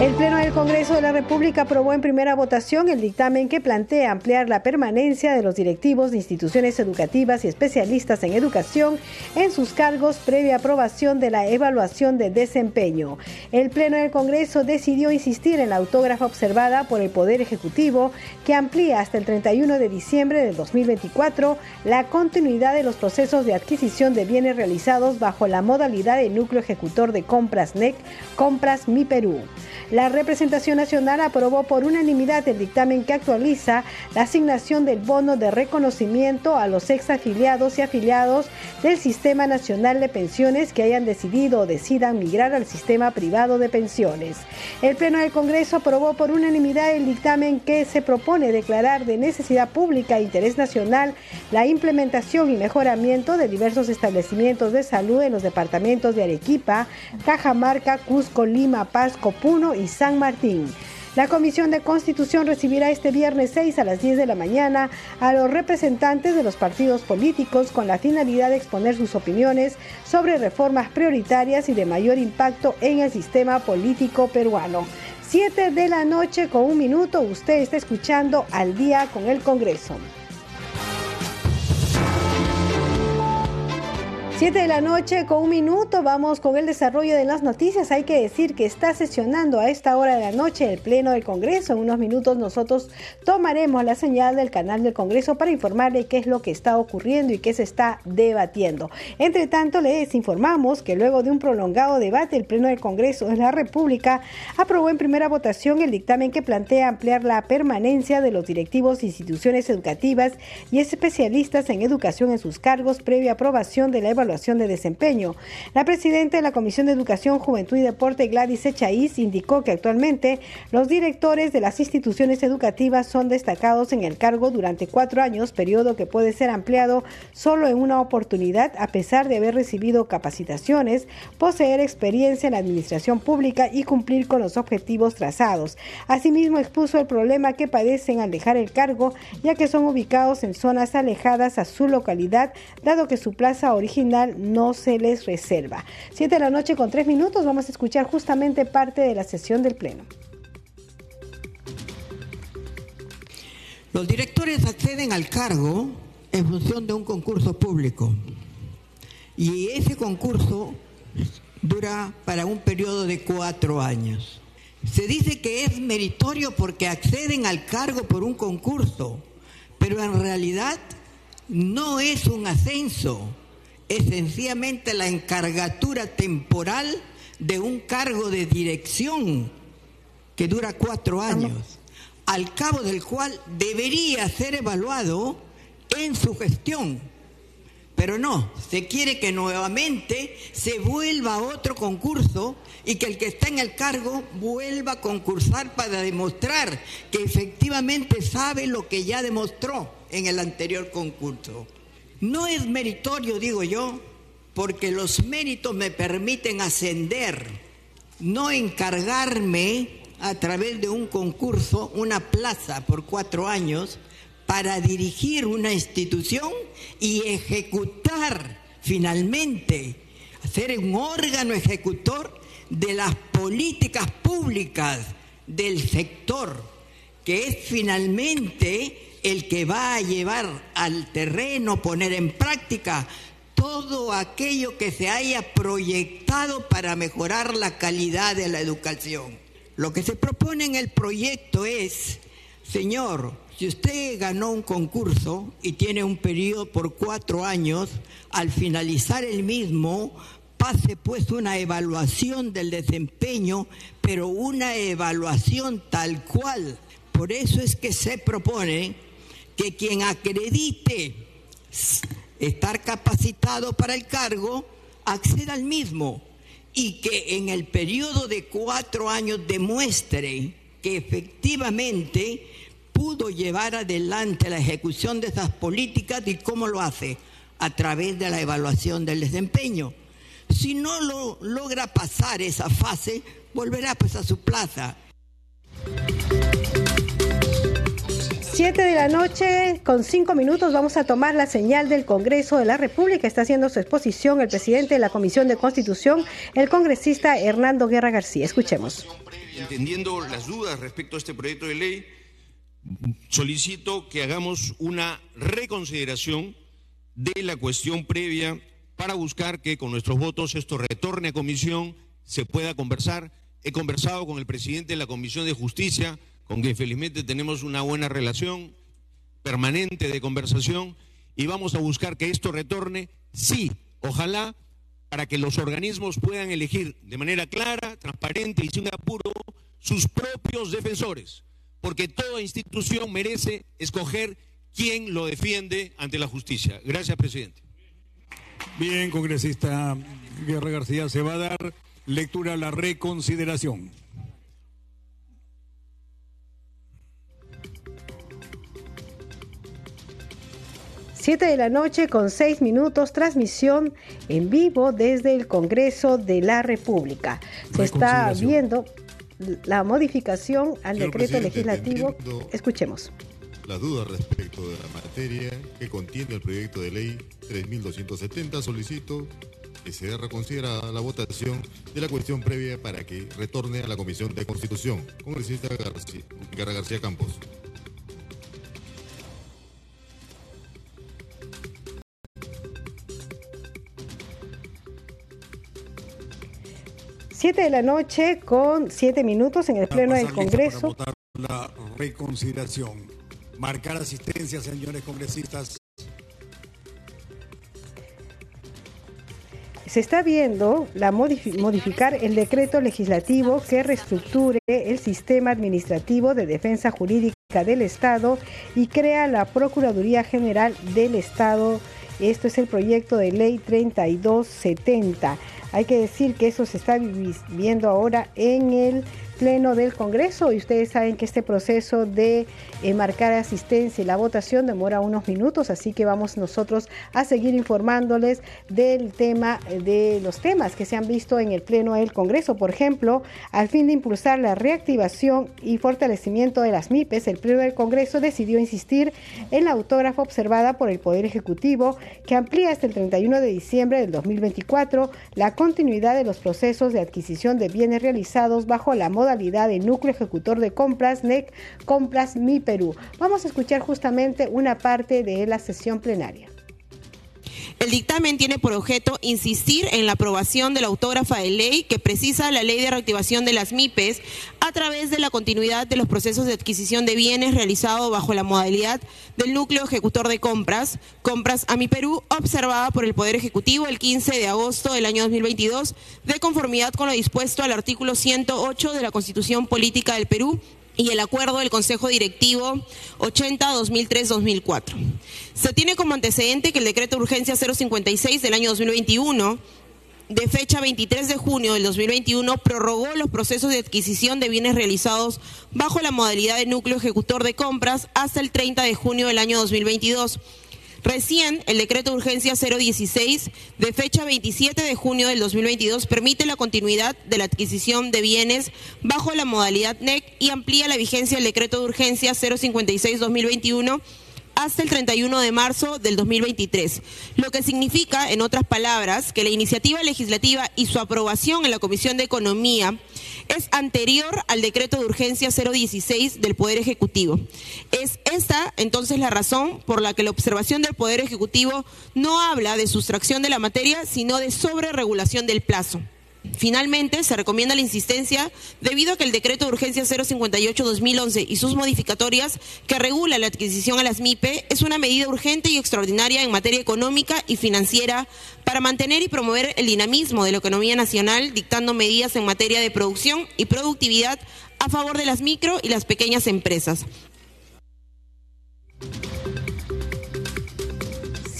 El Pleno del Congreso de la República aprobó en primera votación el dictamen que plantea ampliar la permanencia de los directivos de instituciones educativas y especialistas en educación en sus cargos previa aprobación de la evaluación de desempeño. El Pleno del Congreso decidió insistir en la autógrafa observada por el Poder Ejecutivo que amplía hasta el 31 de diciembre de 2024 la continuidad de los procesos de adquisición de bienes realizados bajo la modalidad de núcleo ejecutor de compras NEC, Compras Mi Perú. La representación nacional aprobó por unanimidad el dictamen que actualiza la asignación del bono de reconocimiento a los exafiliados y afiliados del Sistema Nacional de Pensiones que hayan decidido o decidan migrar al sistema privado de pensiones. El Pleno del Congreso aprobó por unanimidad el dictamen que se propone declarar de necesidad pública e interés nacional la implementación y mejoramiento de diversos establecimientos de salud en los departamentos de Arequipa, Cajamarca, Cusco, Lima, Pasco, Puno y San Martín. La Comisión de Constitución recibirá este viernes 6 a las 10 de la mañana a los representantes de los partidos políticos con la finalidad de exponer sus opiniones sobre reformas prioritarias y de mayor impacto en el sistema político peruano. 7 de la noche con un minuto, usted está escuchando al día con el Congreso. 7 de la noche con un minuto, vamos con el desarrollo de las noticias. Hay que decir que está sesionando a esta hora de la noche el Pleno del Congreso. En unos minutos nosotros tomaremos la señal del canal del Congreso para informarle qué es lo que está ocurriendo y qué se está debatiendo. Entre tanto, les informamos que luego de un prolongado debate, el Pleno del Congreso de la República aprobó en primera votación el dictamen que plantea ampliar la permanencia de los directivos de instituciones educativas y especialistas en educación en sus cargos previa aprobación de la evaluación de desempeño. La presidenta de la Comisión de Educación, Juventud y Deporte, Gladys Echaíz, indicó que actualmente los directores de las instituciones educativas son destacados en el cargo durante cuatro años, periodo que puede ser ampliado solo en una oportunidad a pesar de haber recibido capacitaciones, poseer experiencia en la administración pública y cumplir con los objetivos trazados. Asimismo, expuso el problema que padecen al dejar el cargo, ya que son ubicados en zonas alejadas a su localidad, dado que su plaza original no se les reserva. Siete de la noche con tres minutos vamos a escuchar justamente parte de la sesión del Pleno. Los directores acceden al cargo en función de un concurso público y ese concurso dura para un periodo de cuatro años. Se dice que es meritorio porque acceden al cargo por un concurso, pero en realidad no es un ascenso, es sencillamente la encargatura temporal de un cargo de dirección que dura cuatro años, al cabo del cual debería ser evaluado en su gestión. Pero no, se quiere que nuevamente se vuelva a otro concurso y que el que está en el cargo vuelva a concursar para demostrar que efectivamente sabe lo que ya demostró en el anterior concurso. No es meritorio, digo yo, porque los méritos me permiten ascender, no encargarme a través de un concurso, una plaza por cuatro años, para dirigir una institución y ejecutar finalmente, ser un órgano ejecutor de las políticas públicas del sector, que es finalmente el que va a llevar al terreno, poner en práctica todo aquello que se haya proyectado para mejorar la calidad de la educación. Lo que se propone en el proyecto es, señor, Si usted ganó un concurso y tiene un periodo por cuatro años, al finalizar el mismo, pase pues una evaluación del desempeño, pero una evaluación tal cual. Por eso es que se propone que quien acredite estar capacitado para el cargo acceda al mismo y que en el periodo de cuatro años demuestre que efectivamente pudo llevar adelante la ejecución de esas políticas y cómo lo hace a través de la evaluación del desempeño. Si no lo logra pasar esa fase, volverá pues a su plaza. Siete de la noche, con cinco minutos, vamos a tomar la señal del Congreso de la República. Está haciendo su exposición el presidente de la Comisión de Constitución, el congresista Hernando Guerra García. Escuchemos. Entendiendo las dudas respecto a este proyecto de ley, solicito que hagamos una reconsideración de la cuestión previa para buscar que con nuestros votos esto retorne a comisión, se pueda conversar. He conversado con el presidente de la Comisión de Justicia, con quien felizmente tenemos una buena relación permanente de conversación y vamos a buscar que esto retorne, sí, ojalá, para que los organismos puedan elegir de manera clara, transparente y sin apuro sus propios defensores porque toda institución merece escoger quién lo defiende ante la justicia. Gracias, presidente. Bien, congresista Guerra García, se va a dar lectura a la reconsideración. Siete de la noche con seis minutos, transmisión en vivo desde el Congreso de la República. Se está viendo la modificación al decreto legislativo. Escuchemos. La duda respecto de la materia que contiene el proyecto de ley 3270 solicito que se reconsidera la votación de la cuestión previa para que retorne a la Comisión de Constitución. Congresista García, García Campos. Siete de la noche con siete minutos en el Pleno del Congreso. Para votar la reconsideración. Marcar asistencia, señores congresistas. Se está viendo la modificar el decreto legislativo que reestructure el sistema administrativo de defensa jurídica del Estado y crea la Procuraduría General del Estado. Esto es el proyecto de ley 3270. Hay que decir que eso se está viviendo ahora en el Pleno del Congreso y ustedes saben que este proceso de eh, marcar asistencia y la votación demora unos minutos, así que vamos nosotros a seguir informándoles del tema, de los temas que se han visto en el Pleno del Congreso. Por ejemplo, al fin de impulsar la reactivación y fortalecimiento de las MIPES, el Pleno del Congreso decidió insistir en la autógrafa observada por el Poder Ejecutivo que amplía hasta el 31 de diciembre del 2024 la continuidad de los procesos de adquisición de bienes realizados bajo la moda de núcleo ejecutor de compras NEC Compras Mi Perú. Vamos a escuchar justamente una parte de la sesión plenaria. El dictamen tiene por objeto insistir en la aprobación de la autógrafa de ley que precisa la ley de reactivación de las MIPES a través de la continuidad de los procesos de adquisición de bienes realizados bajo la modalidad del núcleo ejecutor de compras, compras a mi Perú, observada por el Poder Ejecutivo el 15 de agosto del año 2022, de conformidad con lo dispuesto al artículo 108 de la Constitución Política del Perú y el acuerdo del Consejo Directivo 80-2003-2004. Se tiene como antecedente que el decreto de urgencia 056 del año 2021 de fecha 23 de junio del 2021 prorrogó los procesos de adquisición de bienes realizados bajo la modalidad de núcleo ejecutor de compras hasta el 30 de junio del año 2022 Recién, el decreto de urgencia 016 de fecha 27 de junio del 2022 permite la continuidad de la adquisición de bienes bajo la modalidad NEC y amplía la vigencia del decreto de urgencia 056-2021 hasta el 31 de marzo del 2023, lo que significa, en otras palabras, que la iniciativa legislativa y su aprobación en la Comisión de Economía es anterior al decreto de urgencia 016 del Poder Ejecutivo. Es esta entonces la razón por la que la observación del Poder Ejecutivo no habla de sustracción de la materia, sino de sobreregulación del plazo. Finalmente, se recomienda la insistencia debido a que el decreto de urgencia 058-2011 y sus modificatorias que regula la adquisición a las MIPE es una medida urgente y extraordinaria en materia económica y financiera para mantener y promover el dinamismo de la economía nacional, dictando medidas en materia de producción y productividad a favor de las micro y las pequeñas empresas.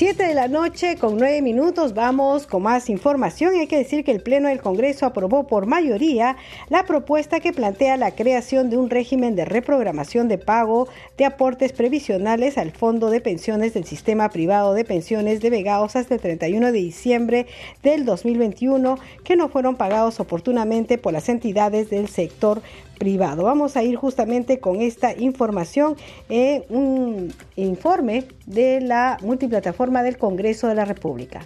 7 de la noche con 9 minutos vamos con más información. Hay que decir que el Pleno del Congreso aprobó por mayoría la propuesta que plantea la creación de un régimen de reprogramación de pago de aportes previsionales al Fondo de Pensiones del Sistema Privado de Pensiones de Vegaos hasta el 31 de diciembre del 2021 que no fueron pagados oportunamente por las entidades del sector privado. Vamos a ir justamente con esta información en un informe de la multiplataforma del Congreso de la República.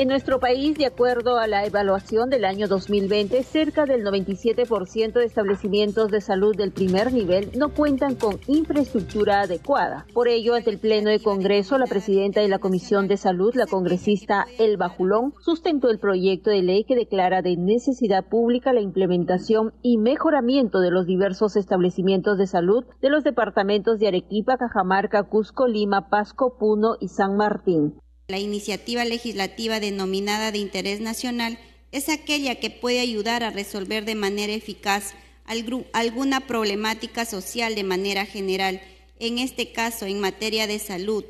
En nuestro país, de acuerdo a la evaluación del año 2020, cerca del 97% de establecimientos de salud del primer nivel no cuentan con infraestructura adecuada. Por ello, ante el Pleno de Congreso, la presidenta de la Comisión de Salud, la congresista Elba Julón, sustentó el proyecto de ley que declara de necesidad pública la implementación y mejoramiento de los diversos establecimientos de salud de los departamentos de Arequipa, Cajamarca, Cusco, Lima, Pasco, Puno y San Martín. La iniciativa legislativa denominada de interés nacional es aquella que puede ayudar a resolver de manera eficaz alguna problemática social de manera general, en este caso en materia de salud,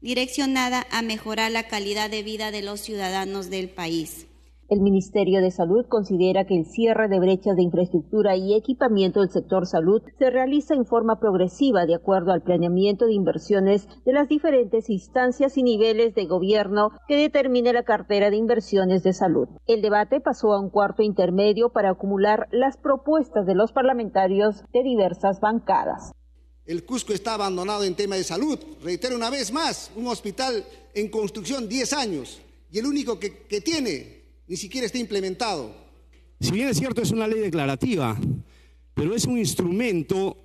direccionada a mejorar la calidad de vida de los ciudadanos del país. El Ministerio de Salud considera que el cierre de brechas de infraestructura y equipamiento del sector salud se realiza en forma progresiva de acuerdo al planeamiento de inversiones de las diferentes instancias y niveles de gobierno que determine la cartera de inversiones de salud. El debate pasó a un cuarto intermedio para acumular las propuestas de los parlamentarios de diversas bancadas. El Cusco está abandonado en tema de salud. Reitero una vez más, un hospital en construcción 10 años y el único que, que tiene ni siquiera está implementado. Si bien es cierto, es una ley declarativa, pero es un instrumento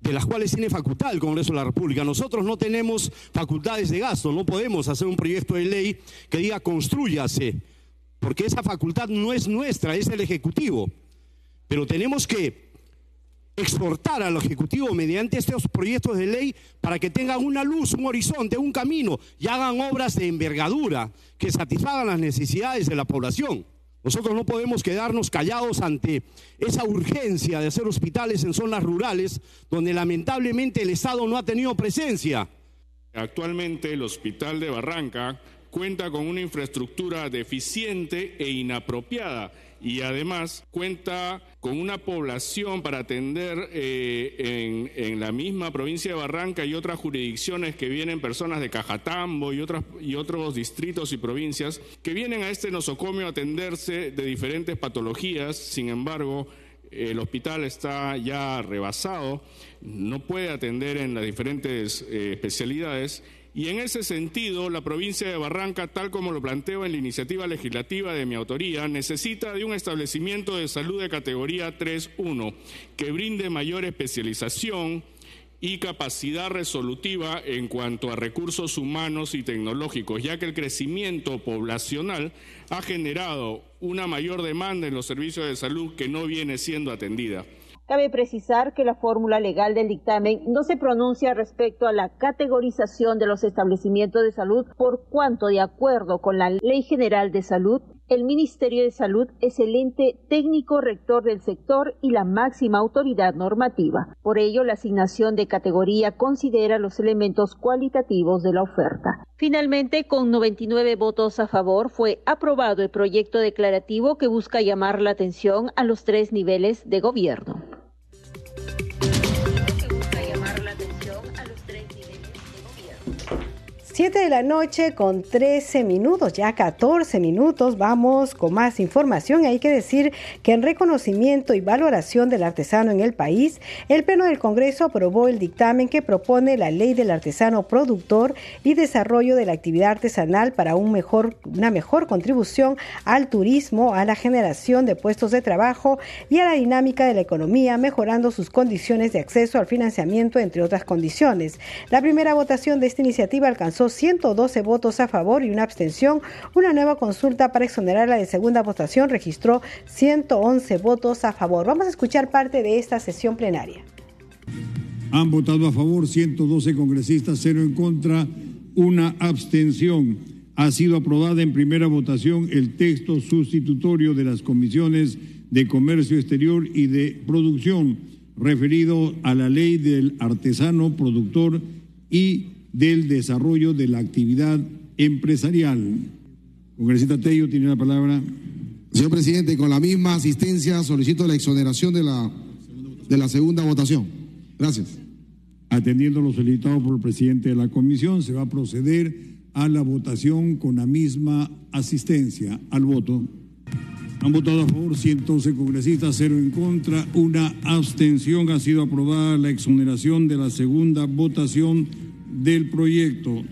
de las cuales tiene facultad el Congreso de la República. Nosotros no tenemos facultades de gasto, no podemos hacer un proyecto de ley que diga construyase, porque esa facultad no es nuestra, es del Ejecutivo. Pero tenemos que exhortar al Ejecutivo mediante estos proyectos de ley para que tengan una luz, un horizonte, un camino y hagan obras de envergadura que satisfagan las necesidades de la población. Nosotros no podemos quedarnos callados ante esa urgencia de hacer hospitales en zonas rurales donde lamentablemente el Estado no ha tenido presencia. Actualmente el Hospital de Barranca cuenta con una infraestructura deficiente e inapropiada y además cuenta con una población para atender eh, en, la misma provincia de Barranca y otras jurisdicciones que vienen personas de Cajatambo y, otras, y otros distritos y provincias que vienen a este nosocomio a atenderse de diferentes patologías, sin embargo, el hospital está ya rebasado, no puede atender en las diferentes eh, especialidades y en ese sentido, la provincia de Barranca, tal como lo planteo en la iniciativa legislativa de mi autoría, necesita de un establecimiento de salud de categoría 3.1 que brinde mayor especialización y capacidad resolutiva en cuanto a recursos humanos y tecnológicos, ya que el crecimiento poblacional ha generado una mayor demanda en los servicios de salud que no viene siendo atendida. Cabe precisar que la fórmula legal del dictamen no se pronuncia respecto a la categorización de los establecimientos de salud por cuanto, de acuerdo con la Ley General de Salud, el Ministerio de Salud es el ente técnico rector del sector y la máxima autoridad normativa. Por ello, la asignación de categoría considera los elementos cualitativos de la oferta. Finalmente, con 99 votos a favor, fue aprobado el proyecto declarativo que busca llamar la atención a los tres niveles de gobierno. 7 de la noche con 13 minutos, ya 14 minutos, vamos con más información. Hay que decir que en reconocimiento y valoración del artesano en el país, el Pleno del Congreso aprobó el dictamen que propone la ley del artesano productor y desarrollo de la actividad artesanal para un mejor, una mejor contribución al turismo, a la generación de puestos de trabajo y a la dinámica de la economía, mejorando sus condiciones de acceso al financiamiento, entre otras condiciones. La primera votación de esta iniciativa alcanzó Congreso, 112 votos a favor y una abstención. Una nueva consulta para exonerarla de segunda votación registró 111 votos a favor. Vamos a escuchar parte de esta sesión plenaria. Han votado a favor 112 congresistas, cero en contra, una abstención. Ha sido aprobada en primera votación el texto sustitutorio de las comisiones de Comercio Exterior y de Producción, referido a la ley del artesano productor y del desarrollo de la actividad empresarial. Congresista Tello tiene la palabra. Señor presidente, con la misma asistencia solicito la exoneración de la, de la segunda votación. Gracias. Atendiendo lo solicitado por el presidente de la comisión, se va a proceder a la votación con la misma asistencia al voto. Han votado a favor 111 congresistas, cero en contra, una abstención. Ha sido aprobada la exoneración de la segunda votación del proyecto.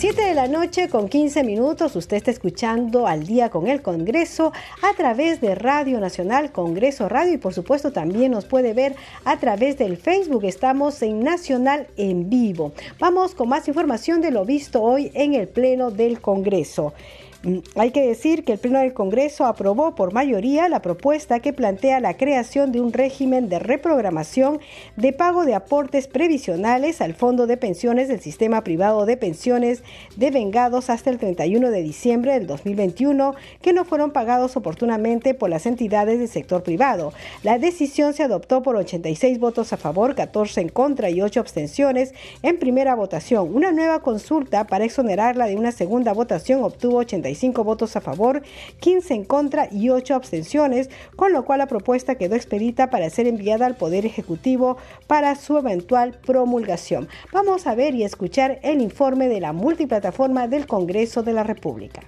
7 de la noche con 15 minutos, usted está escuchando al día con el Congreso a través de Radio Nacional, Congreso Radio y por supuesto también nos puede ver a través del Facebook. Estamos en Nacional en vivo. Vamos con más información de lo visto hoy en el Pleno del Congreso. Hay que decir que el Pleno del Congreso aprobó por mayoría la propuesta que plantea la creación de un régimen de reprogramación de pago de aportes previsionales al Fondo de Pensiones del Sistema Privado de Pensiones de vengados hasta el 31 de diciembre del 2021 que no fueron pagados oportunamente por las entidades del sector privado. La decisión se adoptó por 86 votos a favor, 14 en contra y 8 abstenciones en primera votación. Una nueva consulta para exonerarla de una segunda votación obtuvo 86 votos a favor, 15 en contra y 8 abstenciones, con lo cual la propuesta quedó expedita para ser enviada al Poder Ejecutivo para su eventual promulgación. Vamos a ver y escuchar el informe de la multiplataforma del Congreso de la República.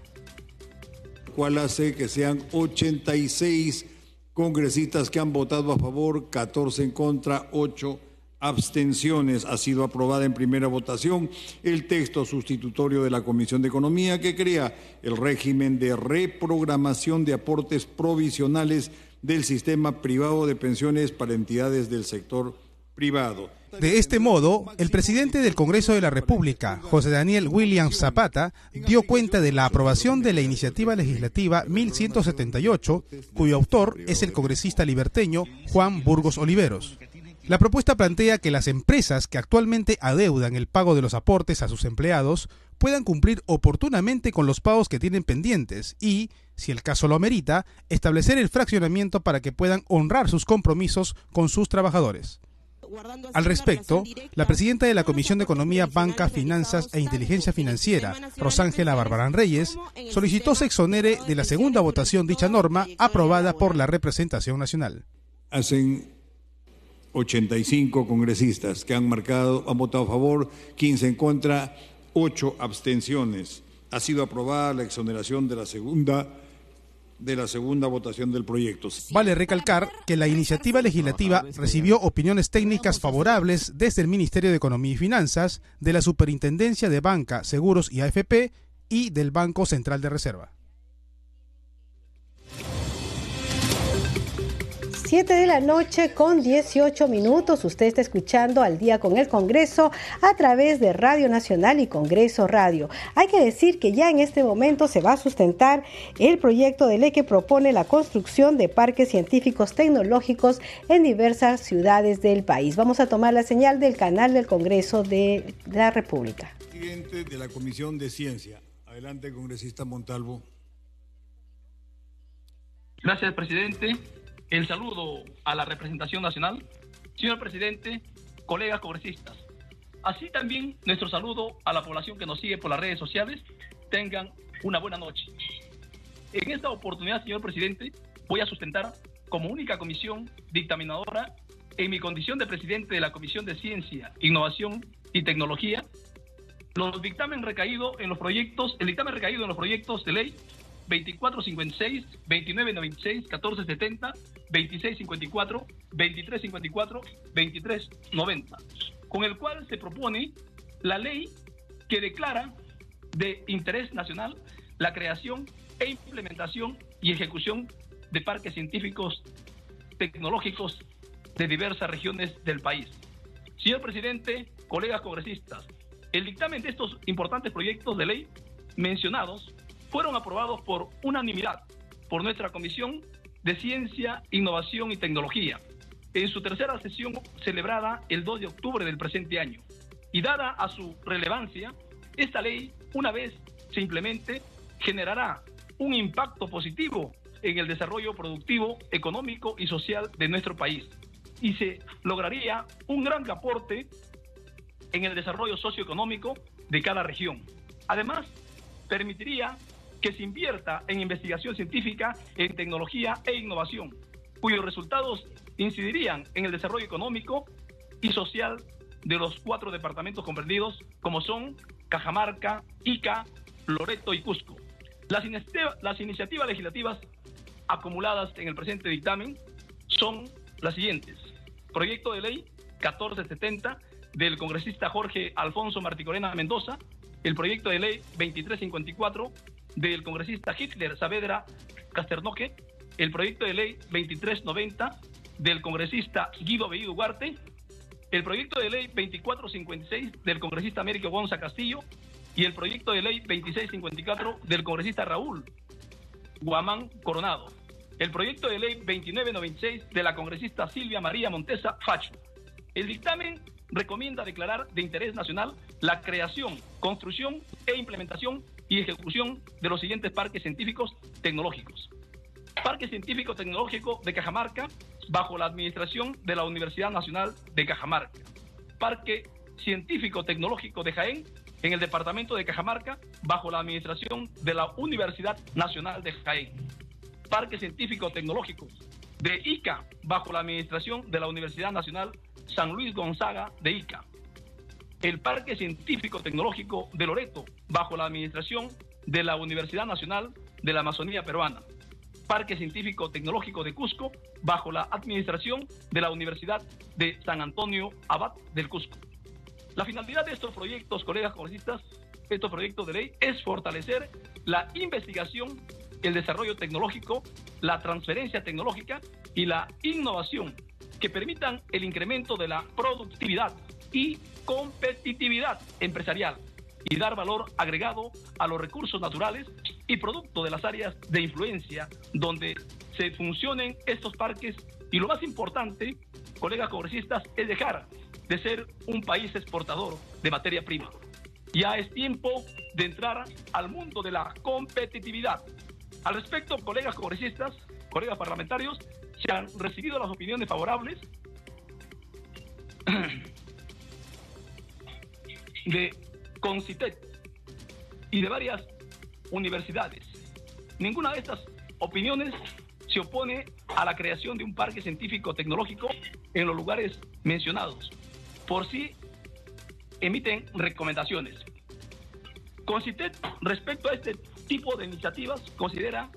¿Cuál hace que sean 86 congresistas que han votado a favor, 14 en contra, 8 abstenciones. Ha sido aprobada en primera votación el texto sustitutorio de la Comisión de Economía que crea el régimen de reprogramación de aportes provisionales del sistema privado de pensiones para entidades del sector privado. De este modo, el presidente del Congreso de la República, José Daniel Williams Zapata, dio cuenta de la aprobación de la iniciativa legislativa 1178, cuyo autor es el congresista liberteño Juan Burgos Oliveros. La propuesta plantea que las empresas que actualmente adeudan el pago de los aportes a sus empleados puedan cumplir oportunamente con los pagos que tienen pendientes y, si el caso lo amerita, establecer el fraccionamiento para que puedan honrar sus compromisos con sus trabajadores. Al respecto, la presidenta de la Comisión de Economía, Banca, Finanzas e Inteligencia Financiera, Rosángela Barbarán Reyes, solicitó se exonere de la segunda votación dicha norma aprobada por la representación nacional. Hacen 85 congresistas que han marcado, han votado a favor, 15 en contra, 8 abstenciones. Ha sido aprobada la exoneración de la segunda de la segunda votación del proyecto. Vale recalcar que la iniciativa legislativa recibió opiniones técnicas favorables desde el Ministerio de Economía y Finanzas, de la Superintendencia de Banca, Seguros y AFP y del Banco Central de Reserva. 7 de la noche con 18 minutos. Usted está escuchando al día con el Congreso a través de Radio Nacional y Congreso Radio. Hay que decir que ya en este momento se va a sustentar el proyecto de ley que propone la construcción de parques científicos tecnológicos en diversas ciudades del país. Vamos a tomar la señal del canal del Congreso de la República. Presidente de la Comisión de Ciencia. Adelante, congresista Montalvo. Gracias, presidente el saludo a la representación nacional, señor presidente, colegas congresistas. Así también nuestro saludo a la población que nos sigue por las redes sociales. Tengan una buena noche. En esta oportunidad, señor presidente, voy a sustentar como única comisión dictaminadora, en mi condición de presidente de la Comisión de Ciencia, Innovación y Tecnología, los dictamen recaído en los proyectos, el dictamen recaído en los proyectos de ley 2456, 2996, 1470, 2654, 2354, 2390, con el cual se propone la ley que declara de interés nacional la creación e implementación y ejecución de parques científicos tecnológicos de diversas regiones del país. Señor presidente, colegas congresistas, El dictamen de estos importantes proyectos de ley mencionados fueron aprobados por unanimidad por nuestra Comisión de Ciencia, Innovación y Tecnología en su tercera sesión celebrada el 2 de octubre del presente año. Y dada a su relevancia, esta ley, una vez se implemente, generará un impacto positivo en el desarrollo productivo, económico y social de nuestro país. Y se lograría un gran aporte en el desarrollo socioeconómico de cada región. Además, permitiría que se invierta en investigación científica, en tecnología e innovación, cuyos resultados incidirían en el desarrollo económico y social de los cuatro departamentos comprendidos, como son Cajamarca, Ica, Loreto y Cusco. Las, las iniciativas legislativas acumuladas en el presente dictamen son las siguientes. Proyecto de ley 1470 del congresista Jorge Alfonso Marticorena Mendoza, el proyecto de ley 2354 del congresista Hitler Saavedra Casternoque, el proyecto de ley 2390 del congresista Guido Bellido Duarte, el proyecto de ley 2456 del congresista Américo Gonza Castillo y el proyecto de ley 2654 del congresista Raúl Guamán Coronado. El proyecto de ley 2996 de la congresista Silvia María Montesa Facho. El dictamen recomienda declarar de interés nacional la creación, construcción e implementación y ejecución de los siguientes parques científicos tecnológicos. Parque Científico Tecnológico de Cajamarca, bajo la administración de la Universidad Nacional de Cajamarca. Parque Científico Tecnológico de Jaén, en el departamento de Cajamarca, bajo la administración de la Universidad Nacional de Jaén. Parque Científico Tecnológico de ICA, bajo la administración de la Universidad Nacional San Luis Gonzaga de Ica. El Parque Científico Tecnológico de Loreto, bajo la administración de la Universidad Nacional de la Amazonía Peruana. Parque Científico Tecnológico de Cusco, bajo la administración de la Universidad de San Antonio Abad del Cusco. La finalidad de estos proyectos, colegas congresistas, estos proyectos de ley, es fortalecer la investigación, el desarrollo tecnológico, la transferencia tecnológica y la innovación que permitan el incremento de la productividad y competitividad empresarial y dar valor agregado a los recursos naturales y producto de las áreas de influencia donde se funcionen estos parques y lo más importante, colegas congresistas, es dejar de ser un país exportador de materia prima. Ya es tiempo de entrar al mundo de la competitividad. Al respecto, colegas congresistas, colegas parlamentarios, se han recibido las opiniones favorables de Concitet y de varias universidades. Ninguna de estas opiniones se opone a la creación de un parque científico tecnológico en los lugares mencionados. Por sí emiten recomendaciones. Concitet, respecto a este tipo de iniciativas, considera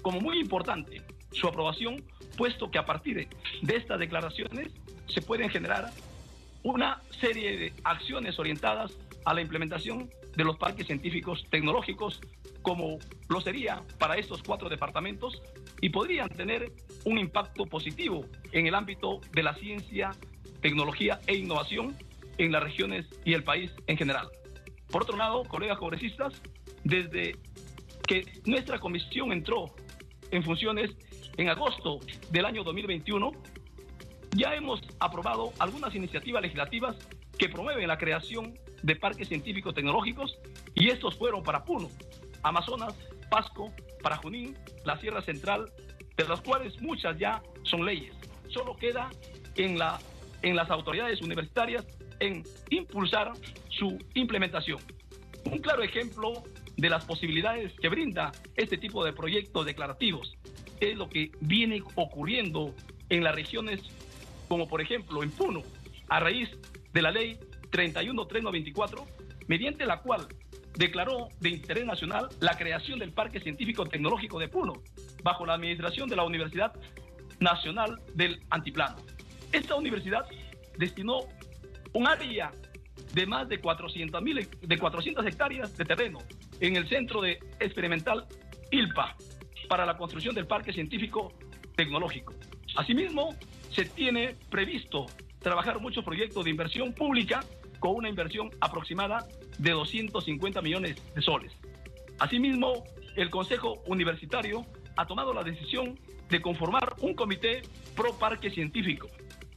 como muy importante su aprobación puesto que a partir de estas declaraciones se pueden generar una serie de acciones orientadas a la implementación de los parques científicos tecnológicos, como lo sería para estos cuatro departamentos, y podrían tener un impacto positivo en el ámbito de la ciencia, tecnología e innovación en las regiones y el país en general. Por otro lado, colegas congresistas, desde que nuestra comisión entró en funciones en agosto del año 2021, ya hemos aprobado algunas iniciativas legislativas que promueven la creación de parques científicos tecnológicos y estos fueron para Puno, Amazonas, Pasco, para Junín, la Sierra Central, de las cuales muchas ya son leyes. Solo queda en, la, en las autoridades universitarias en impulsar su implementación. Un claro ejemplo de las posibilidades que brinda este tipo de proyectos declarativos es lo que viene ocurriendo en las regiones como por ejemplo en Puno, a raíz de la ley 31324, mediante la cual declaró de interés nacional la creación del Parque Científico Tecnológico de Puno, bajo la administración de la Universidad Nacional del Antiplano. Esta universidad destinó un área de más de 400, de 400 hectáreas de terreno en el centro de experimental ILPA para la construcción del Parque Científico Tecnológico. Asimismo, se tiene previsto trabajar muchos proyectos de inversión pública con una inversión aproximada de 250 millones de soles. Asimismo, el Consejo Universitario ha tomado la decisión de conformar un comité pro parque científico.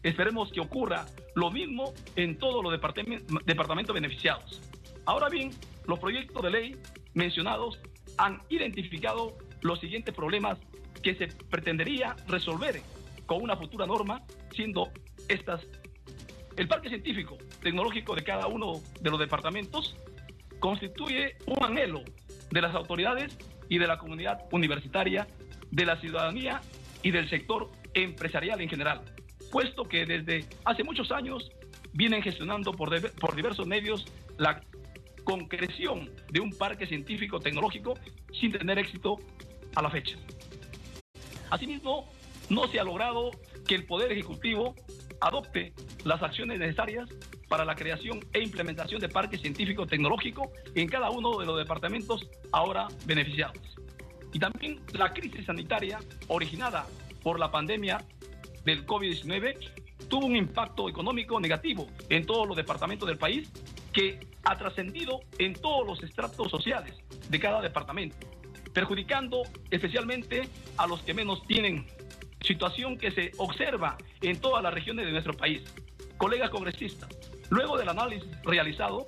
Esperemos que ocurra lo mismo en todos los departamentos beneficiados. Ahora bien, los proyectos de ley mencionados han identificado los siguientes problemas que se pretendería resolver con una futura norma, siendo estas el parque científico tecnológico de cada uno de los departamentos constituye un anhelo de las autoridades y de la comunidad universitaria, de la ciudadanía y del sector empresarial en general, puesto que desde hace muchos años vienen gestionando por, por diversos medios la concreción de un parque científico tecnológico sin tener éxito a la fecha. Asimismo, no se ha logrado que el Poder Ejecutivo adopte las acciones necesarias para la creación e implementación de parques científico tecnológico en cada uno de los departamentos ahora beneficiados. Y también la crisis sanitaria originada por la pandemia del COVID-19 tuvo un impacto económico negativo en todos los departamentos del país que ha trascendido en todos los estratos sociales de cada departamento, perjudicando especialmente a los que menos tienen, situación que se observa en todas las regiones de nuestro país. Colegas congresistas, luego del análisis realizado,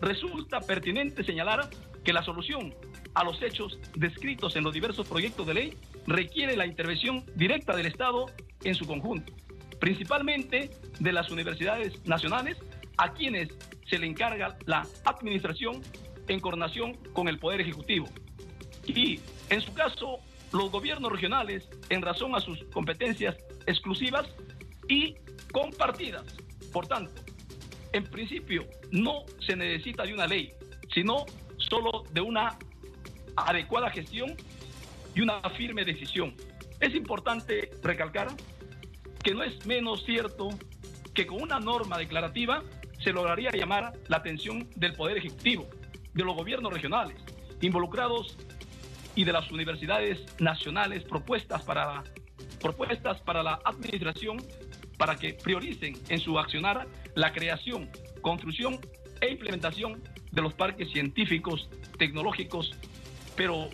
resulta pertinente señalar que la solución a los hechos descritos en los diversos proyectos de ley requiere la intervención directa del Estado en su conjunto, principalmente de las universidades nacionales, a quienes se le encarga la administración en coordinación con el Poder Ejecutivo. Y, en su caso, los gobiernos regionales, en razón a sus competencias exclusivas y compartidas. Por tanto, en principio, no se necesita de una ley, sino solo de una adecuada gestión y una firme decisión. Es importante recalcar que no es menos cierto que con una norma declarativa se lograría llamar la atención del Poder Ejecutivo, de los gobiernos regionales involucrados y de las universidades nacionales propuestas para, propuestas para la administración para que prioricen en su accionar la creación, construcción e implementación de los parques científicos, tecnológicos, pero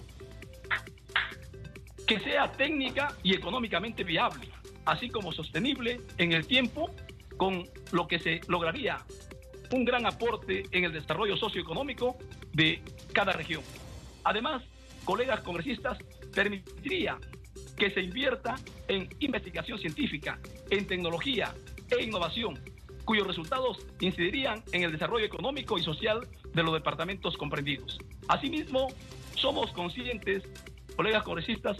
que sea técnica y económicamente viable, así como sostenible en el tiempo, con lo que se lograría un gran aporte en el desarrollo socioeconómico de cada región. Además, colegas congresistas, permitiría que se invierta en investigación científica, en tecnología e innovación, cuyos resultados incidirían en el desarrollo económico y social de los departamentos comprendidos. Asimismo, somos conscientes, colegas congresistas,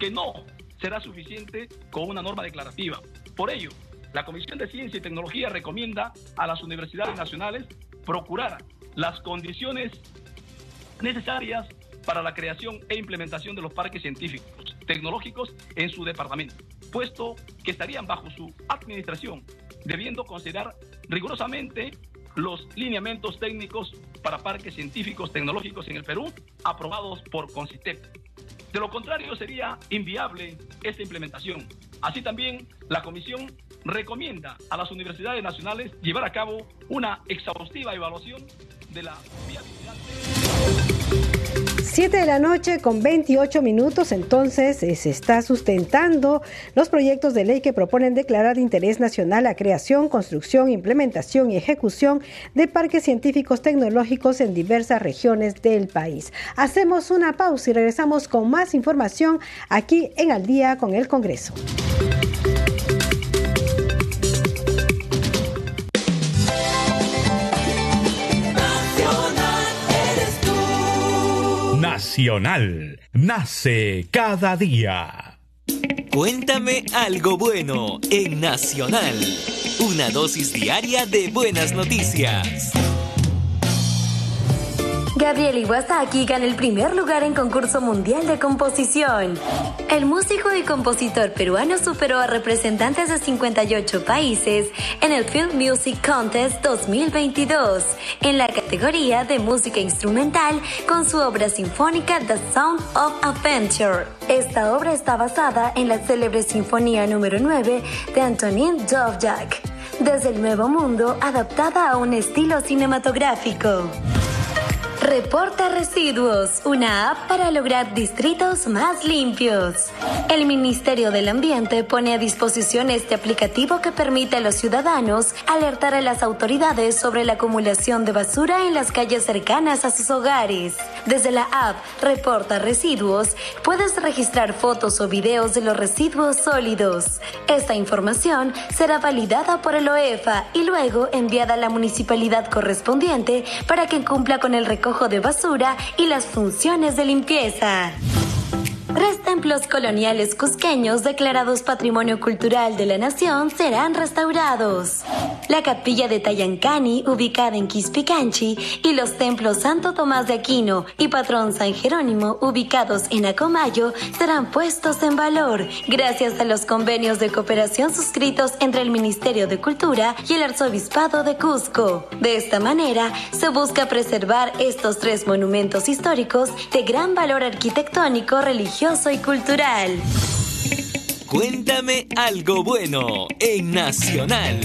que no será suficiente con una norma declarativa. Por ello, la Comisión de Ciencia y Tecnología recomienda a las universidades nacionales procurar las condiciones necesarias para la creación e implementación de los parques científicos, tecnológicos en su departamento, puesto que estarían bajo su administración, debiendo considerar rigurosamente los lineamientos técnicos para parques científicos tecnológicos en el Perú aprobados por CONCITEP. De lo contrario, sería inviable esta implementación. Así también, la Comisión recomienda a las universidades nacionales llevar a cabo una exhaustiva evaluación de la viabilidad. 7 de la noche con 28 minutos, entonces eh, se está sustentando los proyectos de ley que proponen declarar de interés nacional la creación, construcción, implementación y ejecución de parques científicos tecnológicos en diversas regiones del país. Hacemos una pausa y regresamos con más información aquí en Al día con el Congreso. Nacional. Nace cada día. Cuéntame algo bueno en Nacional. Una dosis diaria de buenas noticias. Gabriel Iwasaki gana el primer lugar en concurso mundial de composición. El músico y compositor peruano superó a representantes de 58 países en el Film Music Contest 2022 en la categoría de música instrumental con su obra sinfónica The Sound of Adventure. Esta obra está basada en la célebre Sinfonía número 9 de Antonin Dvorak desde el Nuevo Mundo adaptada a un estilo cinematográfico. Reporta Residuos, una app para lograr distritos más limpios. El Ministerio del Ambiente pone a disposición este aplicativo que permite a los ciudadanos alertar a las autoridades sobre la acumulación de basura en las calles cercanas a sus hogares. Desde la app Reporta Residuos puedes registrar fotos o videos de los residuos sólidos. Esta información será validada por el OEFA y luego enviada a la municipalidad correspondiente para que cumpla con el recojo de basura y las funciones de limpieza. Tres templos coloniales cusqueños declarados Patrimonio Cultural de la Nación serán restaurados. La capilla de Tayancani, ubicada en Quispicanchi, y los templos Santo Tomás de Aquino y Patrón San Jerónimo, ubicados en Acomayo, serán puestos en valor gracias a los convenios de cooperación suscritos entre el Ministerio de Cultura y el Arzobispado de Cusco. De esta manera, se busca preservar estos tres monumentos históricos de gran valor arquitectónico, religioso y cultural. Cuéntame algo bueno en Nacional.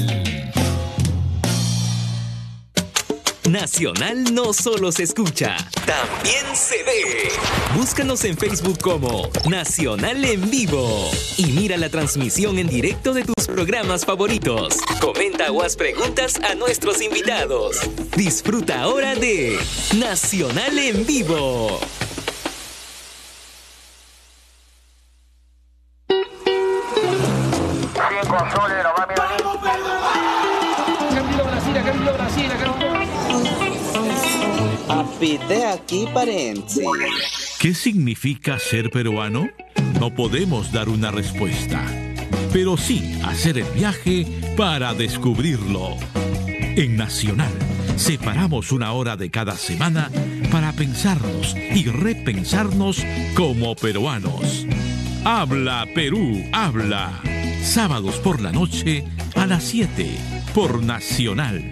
Nacional no solo se escucha, también se ve. Búscanos en Facebook como Nacional en Vivo y mira la transmisión en directo de tus programas favoritos. Comenta o haz preguntas a nuestros invitados. Disfruta ahora de Nacional en Vivo. Apite aquí, parenzi. ¿Qué significa ser peruano? No podemos dar una respuesta, pero sí hacer el viaje para descubrirlo. En Nacional, separamos una hora de cada semana para pensarnos y repensarnos como peruanos. Habla Perú, habla. Sábados por la noche a las 7 por Nacional.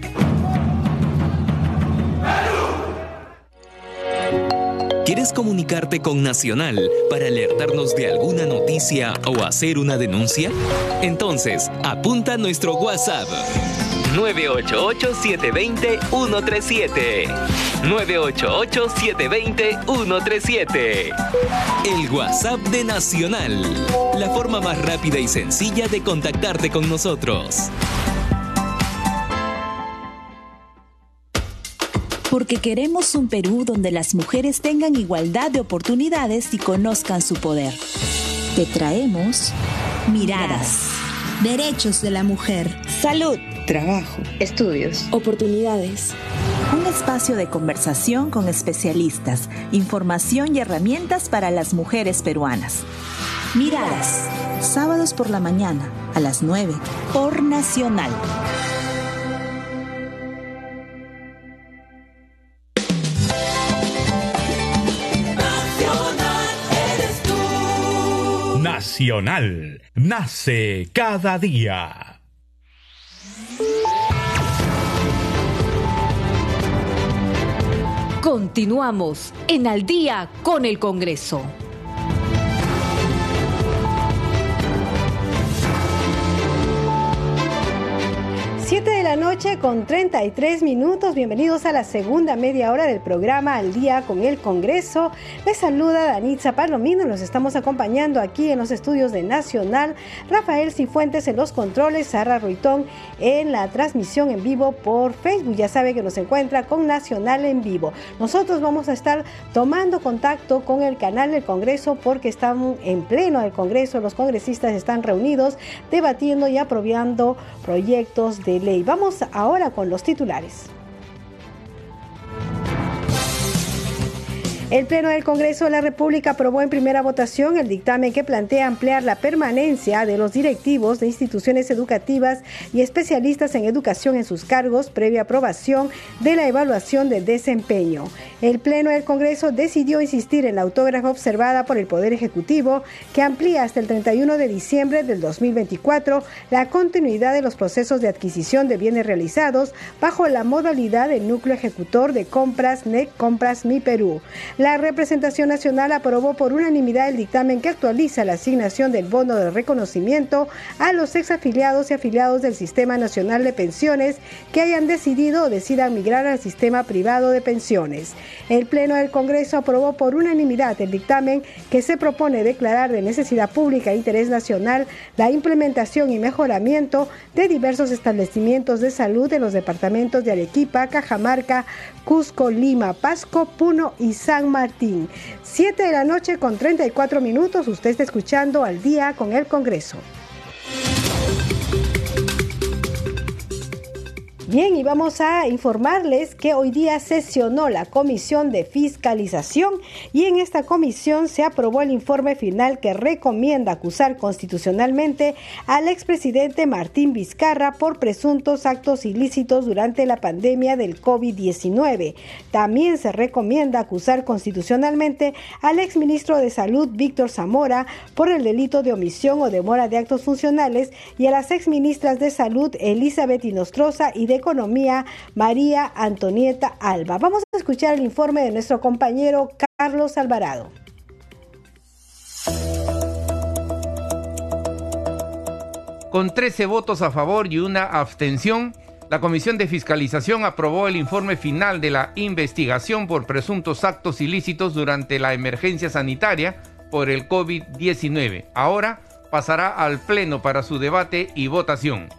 ¿Quieres comunicarte con Nacional para alertarnos de alguna noticia o hacer una denuncia? Entonces, apunta nuestro WhatsApp. 988-720-137. 988-720-137. El WhatsApp de Nacional. La forma más rápida y sencilla de contactarte con nosotros. Porque queremos un Perú donde las mujeres tengan igualdad de oportunidades y conozcan su poder. Te traemos miradas. Derechos de la mujer. Salud. Trabajo. Estudios. Oportunidades. Un espacio de conversación con especialistas, información y herramientas para las mujeres peruanas. Miradas. Sábados por la mañana, a las 9, por Nacional. Nacional nace cada día. Continuamos en Al día con el Congreso. Siete de la noche con 33 minutos. Bienvenidos a la segunda media hora del programa Al Día con el Congreso. Les saluda Danitza Palomino. Nos estamos acompañando aquí en los estudios de Nacional. Rafael Cifuentes en los controles, Sara Ruitón en la transmisión en vivo por Facebook. Ya sabe que nos encuentra con Nacional en vivo. Nosotros vamos a estar tomando contacto con el canal del Congreso porque estamos en pleno del Congreso. Los congresistas están reunidos debatiendo y aprobando proyectos de Vamos ahora con los titulares. El Pleno del Congreso de la República aprobó en primera votación el dictamen que plantea ampliar la permanencia de los directivos de instituciones educativas y especialistas en educación en sus cargos previa aprobación de la evaluación de desempeño. El Pleno del Congreso decidió insistir en la autógrafa observada por el Poder Ejecutivo que amplía hasta el 31 de diciembre del 2024 la continuidad de los procesos de adquisición de bienes realizados bajo la modalidad del núcleo ejecutor de compras NEC Compras Mi Perú. La representación nacional aprobó por unanimidad el dictamen que actualiza la asignación del bono de reconocimiento a los exafiliados y afiliados del Sistema Nacional de Pensiones que hayan decidido o decidan migrar al sistema privado de pensiones. El Pleno del Congreso aprobó por unanimidad el dictamen que se propone declarar de necesidad pública e interés nacional la implementación y mejoramiento de diversos establecimientos de salud de los departamentos de Arequipa, Cajamarca, Cusco, Lima, Pasco, Puno y San Martín. Siete de la noche con 34 minutos, usted está escuchando al día con el Congreso. Bien, y vamos a informarles que hoy día sesionó la Comisión de Fiscalización y en esta comisión se aprobó el informe final que recomienda acusar constitucionalmente al expresidente Martín Vizcarra por presuntos actos ilícitos durante la pandemia del COVID-19. También se recomienda acusar constitucionalmente al exministro de Salud Víctor Zamora por el delito de omisión o demora de actos funcionales y a las exministras de Salud Elizabeth Inostroza y de Economía, María Antonieta Alba. Vamos a escuchar el informe de nuestro compañero Carlos Alvarado. Con 13 votos a favor y una abstención, la Comisión de Fiscalización aprobó el informe final de la investigación por presuntos actos ilícitos durante la emergencia sanitaria por el COVID-19. Ahora pasará al Pleno para su debate y votación.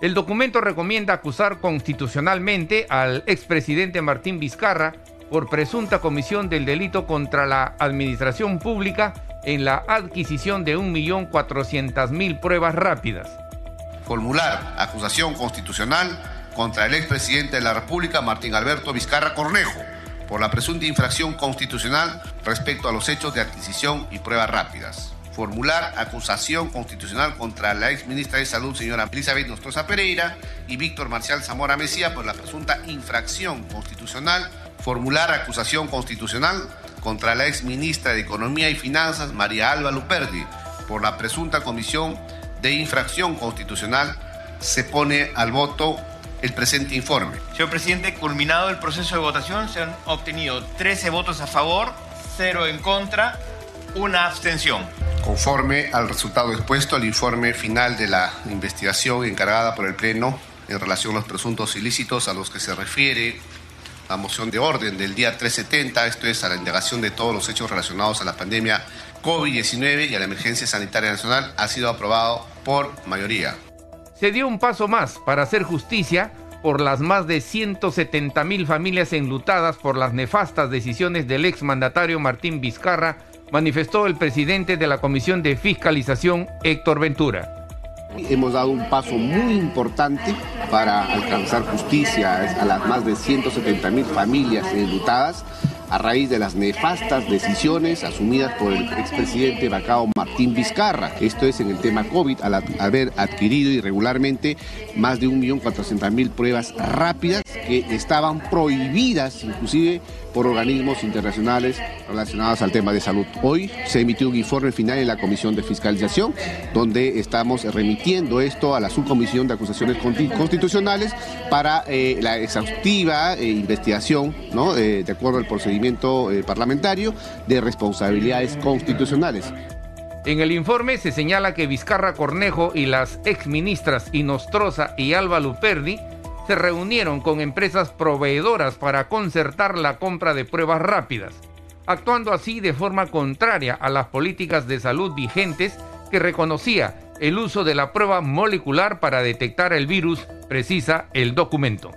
El documento recomienda acusar constitucionalmente al expresidente Martín Vizcarra por presunta comisión del delito contra la administración pública en la adquisición de 1.400.000 pruebas rápidas. Formular acusación constitucional contra el expresidente de la República Martín Alberto Vizcarra Cornejo por la presunta infracción constitucional respecto a los hechos de adquisición y pruebas rápidas formular acusación constitucional contra la ex ministra de Salud, señora Elizabeth Nostroza Pereira, y Víctor Marcial Zamora Mesía por la presunta infracción constitucional, formular acusación constitucional contra la ex ministra de Economía y Finanzas, María Alba Luperdi, por la presunta comisión de infracción constitucional, se pone al voto el presente informe. Señor presidente, culminado el proceso de votación, se han obtenido 13 votos a favor, 0 en contra, una abstención. Conforme al resultado expuesto, el informe final de la investigación encargada por el Pleno en relación a los presuntos ilícitos a los que se refiere la moción de orden del día 370, esto es a la indagación de todos los hechos relacionados a la pandemia COVID-19 y a la emergencia sanitaria nacional, ha sido aprobado por mayoría. Se dio un paso más para hacer justicia por las más de 170 mil familias enlutadas por las nefastas decisiones del exmandatario Martín Vizcarra manifestó el presidente de la Comisión de Fiscalización, Héctor Ventura. Hemos dado un paso muy importante para alcanzar justicia a las más de 170 mil familias enlutadas a raíz de las nefastas decisiones asumidas por el expresidente Bacao Martín Vizcarra. Esto es en el tema COVID, al haber adquirido irregularmente más de 1.400.000 pruebas rápidas que estaban prohibidas inclusive por organismos internacionales relacionados al tema de salud. Hoy se emitió un informe final en la Comisión de Fiscalización, donde estamos remitiendo esto a la Subcomisión de Acusaciones Constitucionales para eh, la exhaustiva eh, investigación. Eh, de acuerdo al procedimiento parlamentario, de responsabilidades constitucionales. En el informe se señala que Vizcarra Cornejo y las exministras Inostroza y Alba Luperdi se reunieron con empresas proveedoras para concertar la compra de pruebas rápidas, actuando así de forma contraria a las políticas de salud vigentes que reconocía el uso de la prueba molecular para detectar el virus, precisa el documento.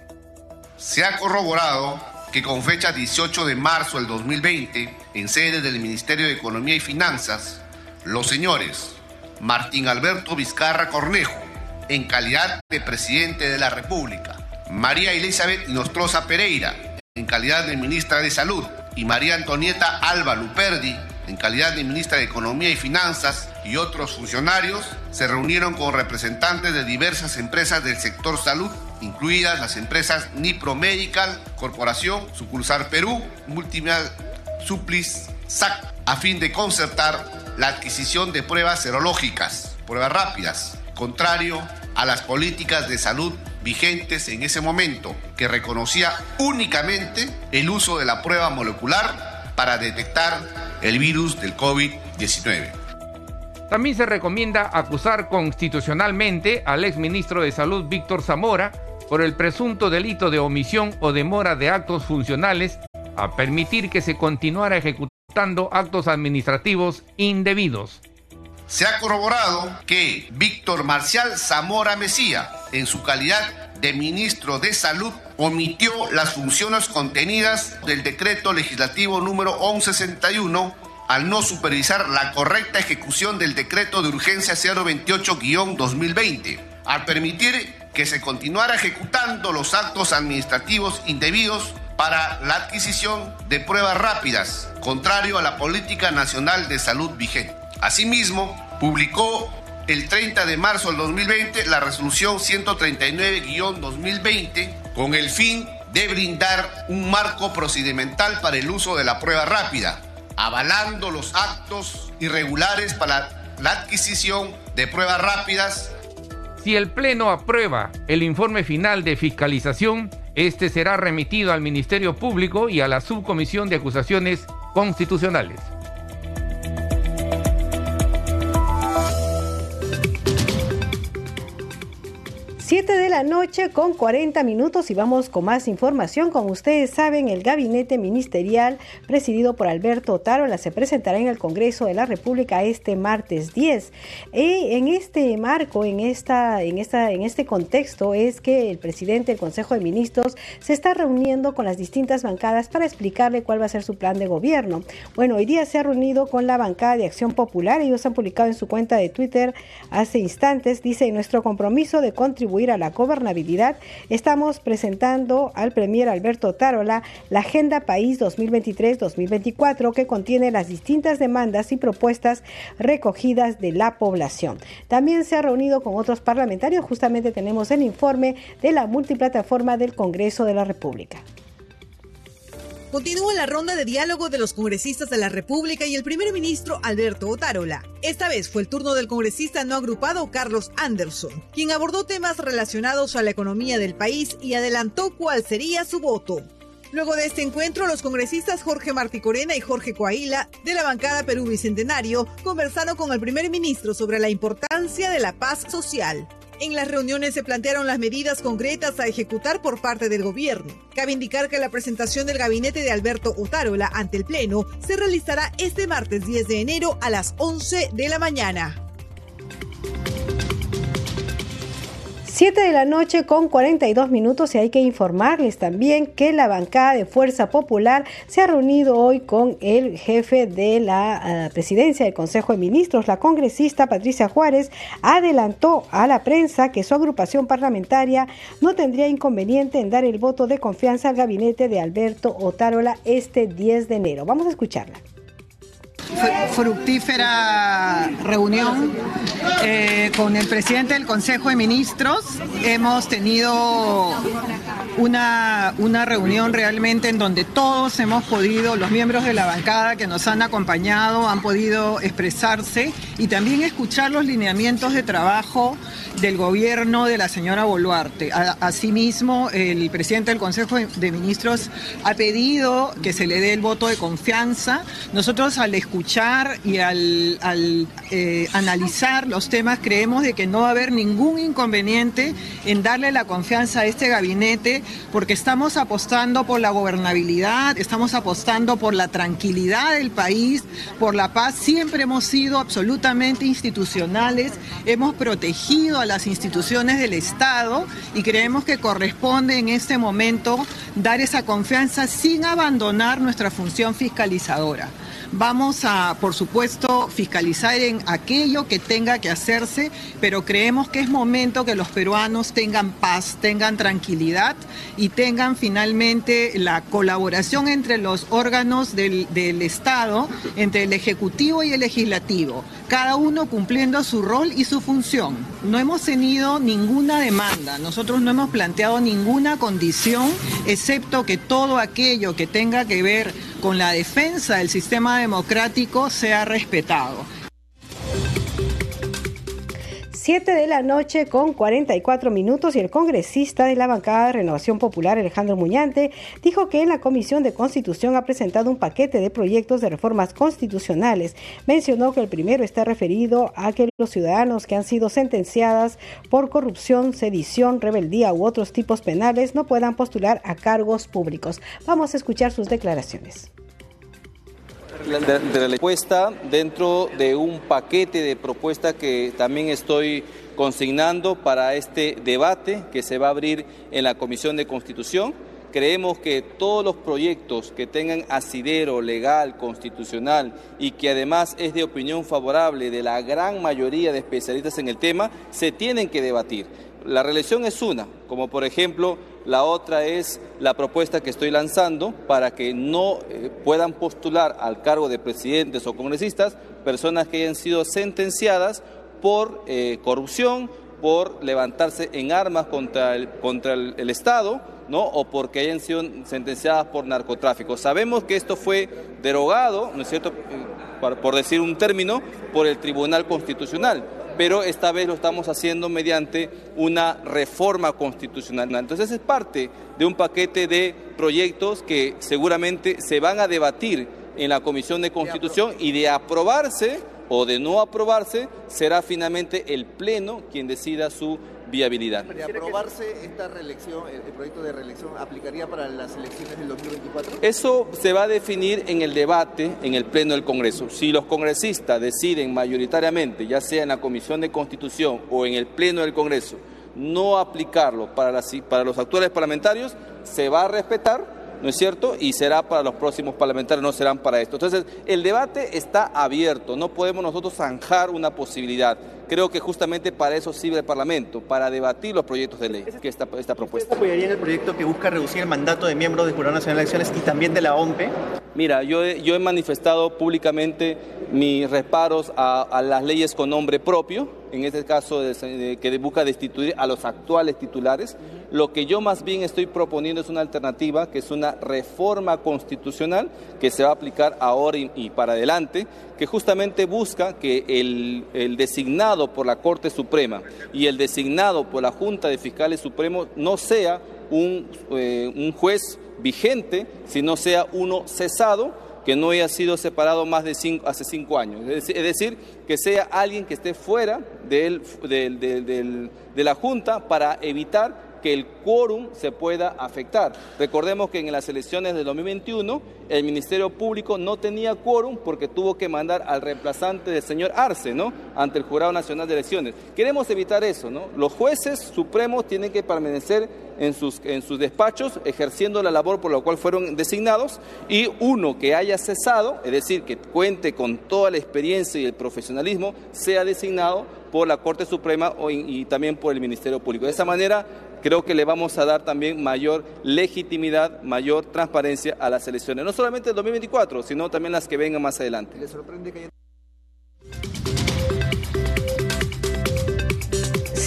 Se ha corroborado que con fecha 18 de marzo del 2020, en sede del Ministerio de Economía y Finanzas, los señores Martín Alberto Vizcarra Cornejo, en calidad de presidente de la República, María Elizabeth Nostroza Pereira, en calidad de ministra de Salud, y María Antonieta Alba Luperdi, en calidad de ministra de Economía y Finanzas, y otros funcionarios, se reunieron con representantes de diversas empresas del sector salud, incluidas las empresas Nipro Medical, Corporación, Sucursal Perú, Multimal Suplis, SAC, a fin de concertar la adquisición de pruebas serológicas, pruebas rápidas, contrario a las políticas de salud vigentes en ese momento, que reconocía únicamente el uso de la prueba molecular para detectar el virus del COVID-19. También se recomienda acusar constitucionalmente al exministro de Salud Víctor Zamora por el presunto delito de omisión o demora de actos funcionales a permitir que se continuara ejecutando actos administrativos indebidos. Se ha corroborado que Víctor Marcial Zamora Mesía, en su calidad de ministro de Salud, omitió las funciones contenidas del decreto legislativo número 1161 al no supervisar la correcta ejecución del decreto de urgencia 028-2020, al permitir que se continuara ejecutando los actos administrativos indebidos para la adquisición de pruebas rápidas, contrario a la política nacional de salud vigente. Asimismo, publicó el 30 de marzo del 2020 la resolución 139-2020 con el fin de brindar un marco procedimental para el uso de la prueba rápida, avalando los actos irregulares para la adquisición de pruebas rápidas. Si el Pleno aprueba el informe final de fiscalización, este será remitido al Ministerio Público y a la Subcomisión de Acusaciones Constitucionales. 7 de la noche con 40 minutos y vamos con más información. Como ustedes saben, el gabinete ministerial presidido por Alberto Tarola se presentará en el Congreso de la República este martes 10. Y en este marco, en, esta, en, esta, en este contexto, es que el presidente del Consejo de Ministros se está reuniendo con las distintas bancadas para explicarle cuál va a ser su plan de gobierno. Bueno, hoy día se ha reunido con la bancada de Acción Popular. Ellos han publicado en su cuenta de Twitter hace instantes, dice, nuestro compromiso de contribuir a la gobernabilidad, estamos presentando al Premier Alberto Tarola la Agenda País 2023-2024 que contiene las distintas demandas y propuestas recogidas de la población. También se ha reunido con otros parlamentarios, justamente tenemos el informe de la multiplataforma del Congreso de la República. Continúa la ronda de diálogo de los congresistas de la República y el primer ministro Alberto Otárola. Esta vez fue el turno del congresista no agrupado Carlos Anderson, quien abordó temas relacionados a la economía del país y adelantó cuál sería su voto. Luego de este encuentro, los congresistas Jorge Martí Corena y Jorge Coaila de la bancada Perú Bicentenario conversaron con el primer ministro sobre la importancia de la paz social. En las reuniones se plantearon las medidas concretas a ejecutar por parte del gobierno. Cabe indicar que la presentación del gabinete de Alberto Otárola ante el Pleno se realizará este martes 10 de enero a las 11 de la mañana. 7 de la noche con 42 minutos y hay que informarles también que la bancada de Fuerza Popular se ha reunido hoy con el jefe de la uh, presidencia del Consejo de Ministros, la congresista Patricia Juárez, adelantó a la prensa que su agrupación parlamentaria no tendría inconveniente en dar el voto de confianza al gabinete de Alberto Otárola este 10 de enero. Vamos a escucharla fructífera reunión eh, con el presidente del Consejo de Ministros. Hemos tenido una, una reunión realmente en donde todos hemos podido, los miembros de la bancada que nos han acompañado, han podido expresarse y también escuchar los lineamientos de trabajo del gobierno de la señora Boluarte. Asimismo, el presidente del Consejo de Ministros ha pedido que se le dé el voto de confianza. Nosotros al escuchar y al, eh, analizar los temas creemos de que no va a haber ningún inconveniente en darle la confianza a este gabinete porque estamos apostando por la gobernabilidad, estamos apostando por la tranquilidad del país, por la paz. Siempre hemos sido absolutamente institucionales, hemos protegido a las instituciones del Estado y creemos que corresponde en este momento dar esa confianza sin abandonar nuestra función fiscalizadora. Vamos a, por supuesto, fiscalizar en aquello que tenga que hacerse, pero creemos que es momento que los peruanos tengan paz, tengan tranquilidad y tengan finalmente la colaboración entre los órganos del, del Estado, entre el Ejecutivo y el Legislativo, cada uno cumpliendo su rol y su función. No hemos tenido ninguna demanda, nosotros no hemos planteado ninguna condición, excepto que todo aquello que tenga que ver con la defensa del sistema democrático sea respetado. 7 de la noche con 44 minutos y el congresista de la bancada de Renovación Popular, Alejandro Muñante, dijo que en la Comisión de Constitución ha presentado un paquete de proyectos de reformas constitucionales. Mencionó que el primero está referido a que los ciudadanos que han sido sentenciadas por corrupción, sedición, rebeldía u otros tipos penales no puedan postular a cargos públicos. Vamos a escuchar sus declaraciones de, la respuesta dentro de un paquete de propuestas que también estoy consignando para este debate que se va a abrir en la Comisión de Constitución. Creemos que todos los proyectos que tengan asidero legal, constitucional y que además es de opinión favorable de la gran mayoría de especialistas en el tema, se tienen que debatir. La reelección es una, como por ejemplo la otra es la propuesta que estoy lanzando para que no eh, puedan postular al cargo de presidentes o congresistas personas que hayan sido sentenciadas por eh, corrupción, por levantarse en armas contra el, contra el, Estado, ¿no? o porque hayan sido sentenciadas por narcotráfico. Sabemos que esto fue derogado, ¿no es cierto?, eh, por decir un término, por el Tribunal Constitucional pero esta vez lo estamos haciendo mediante una reforma constitucional. Entonces es parte de un paquete de proyectos que seguramente se van a debatir en la Comisión de Constitución y de aprobarse o de no aprobarse será finalmente el Pleno quien decida su viabilidad. ¿De aprobarse esta reelección, el proyecto de reelección, aplicaría para las elecciones del 2024? Eso se va a definir en el debate en el Pleno del Congreso. Si los congresistas deciden mayoritariamente, ya sea en la Comisión de Constitución o en el Pleno del Congreso, no aplicarlo para, para los actuales parlamentarios, se va a respetar ¿no es cierto? Y será para los próximos parlamentarios, no serán para esto. Entonces, el debate está abierto, no podemos nosotros zanjar una posibilidad. Creo que justamente para eso sirve el Parlamento, para debatir los proyectos de ley que esta, esta propuesta. ¿Usted apoyaría en el proyecto que busca reducir el mandato de miembros del Jurado Nacional de Elecciones y también de la OMPE? Mira, yo, yo he manifestado públicamente mis reparos a, a las leyes con nombre propio, en este caso de, que busca destituir a los actuales titulares. Lo que yo más bien estoy proponiendo es una alternativa, que es una reforma constitucional que se va a aplicar ahora y, para adelante, que justamente busca que el, el, designado por la Corte Suprema y el designado por la Junta de Fiscales Supremos no sea un, eh, un juez vigente, sino sea uno cesado que no haya sido separado más de cinco, hace cinco años. Es decir, que sea alguien que esté fuera de la Junta para evitar que el quórum se pueda afectar. Recordemos que en las elecciones de 2021 el Ministerio Público no tenía quórum porque tuvo que mandar al reemplazante del señor Arce, ¿no? Ante el Jurado Nacional de Elecciones. Queremos evitar eso, ¿no? Los jueces supremos tienen que permanecer en sus, en sus despachos ejerciendo la labor por la cual fueron designados y uno que haya cesado, es decir, que cuente con toda la experiencia y el profesionalismo, sea designado por la Corte Suprema y también por el Ministerio Público. De esa manera creo que le vamos a dar también mayor legitimidad, mayor transparencia a las elecciones, no solamente el 2024, sino también las que vengan más adelante. ¿Le sorprende que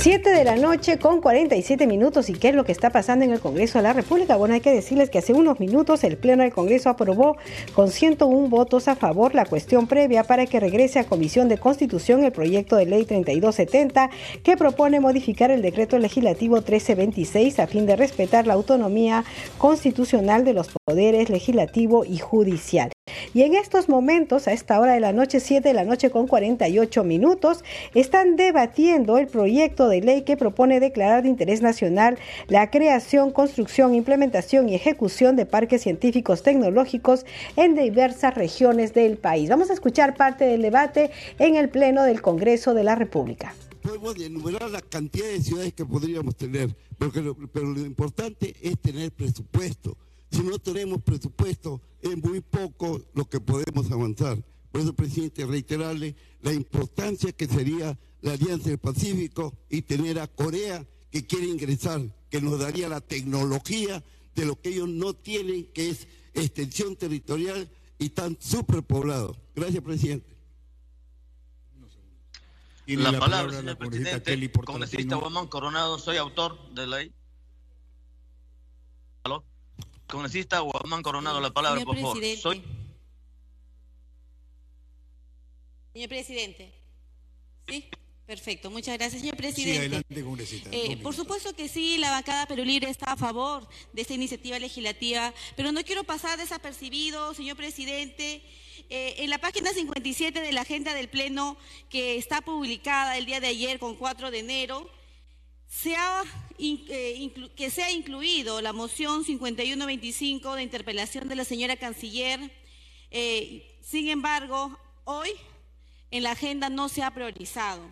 7 de la noche con 47 minutos. ¿Y qué es lo que está pasando en el Congreso de la República? Bueno, hay que decirles que hace unos minutos el Pleno del Congreso aprobó con 101 votos a favor la cuestión previa para que regrese a Comisión de Constitución el proyecto de ley 3270 que propone modificar el decreto legislativo 1326 a fin de respetar la autonomía constitucional de los poderes legislativo y judicial. Y en estos momentos, a esta hora de la noche, 7 de la noche con 48 minutos, están debatiendo el proyecto de ley que propone declarar de interés nacional la creación, construcción, implementación y ejecución de parques científicos tecnológicos en diversas regiones del país. Vamos a escuchar parte del debate en el Pleno del Congreso de la República podemos enumerar la cantidad de ciudades que podríamos tener, pero, pero lo importante es tener presupuesto. Si no tenemos presupuesto, es muy poco lo que podemos avanzar. Por eso, presidente, reiterarle la importancia que sería la Alianza del Pacífico y tener a Corea que quiere ingresar, que nos daría la tecnología de lo que ellos no tienen, que es extensión territorial y tan superpoblado. Gracias, presidente. La, la, palabra, señor presidente. Congresista Guamán Coronado, soy autor de la ley. ¿Aló? Congresista Guamán Coronado, la palabra, por favor. Soy... Señor presidente. ¿Sí? Perfecto, muchas gracias, señor presidente. Sí, adelante, congresista. Eh, por supuesto que sí, la bancada Perú Libre está a favor de esta iniciativa legislativa, pero no quiero pasar desapercibido, señor presidente. Eh, en la página 57 de la agenda del Pleno, que está publicada el día de ayer con 4 de enero, se ha, eh, que se ha incluido la moción 5125 de interpelación de la señora canciller. sin embargo, hoy en la agenda no se ha priorizado.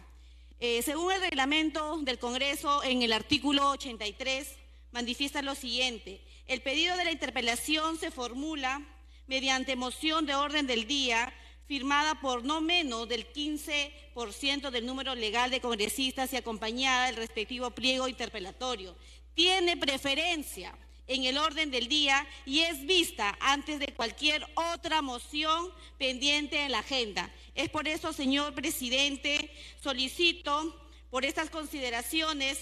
Eh, según el reglamento del Congreso, en el artículo 83, manifiesta lo siguiente. El pedido de la interpelación se formula mediante moción de orden del día firmada por no menos del 15% del número legal de congresistas y acompañada del respectivo pliego interpelatorio. Tiene preferencia en el orden del día y es vista antes de cualquier otra moción pendiente en la agenda. Es por eso, señor presidente, solicito por estas consideraciones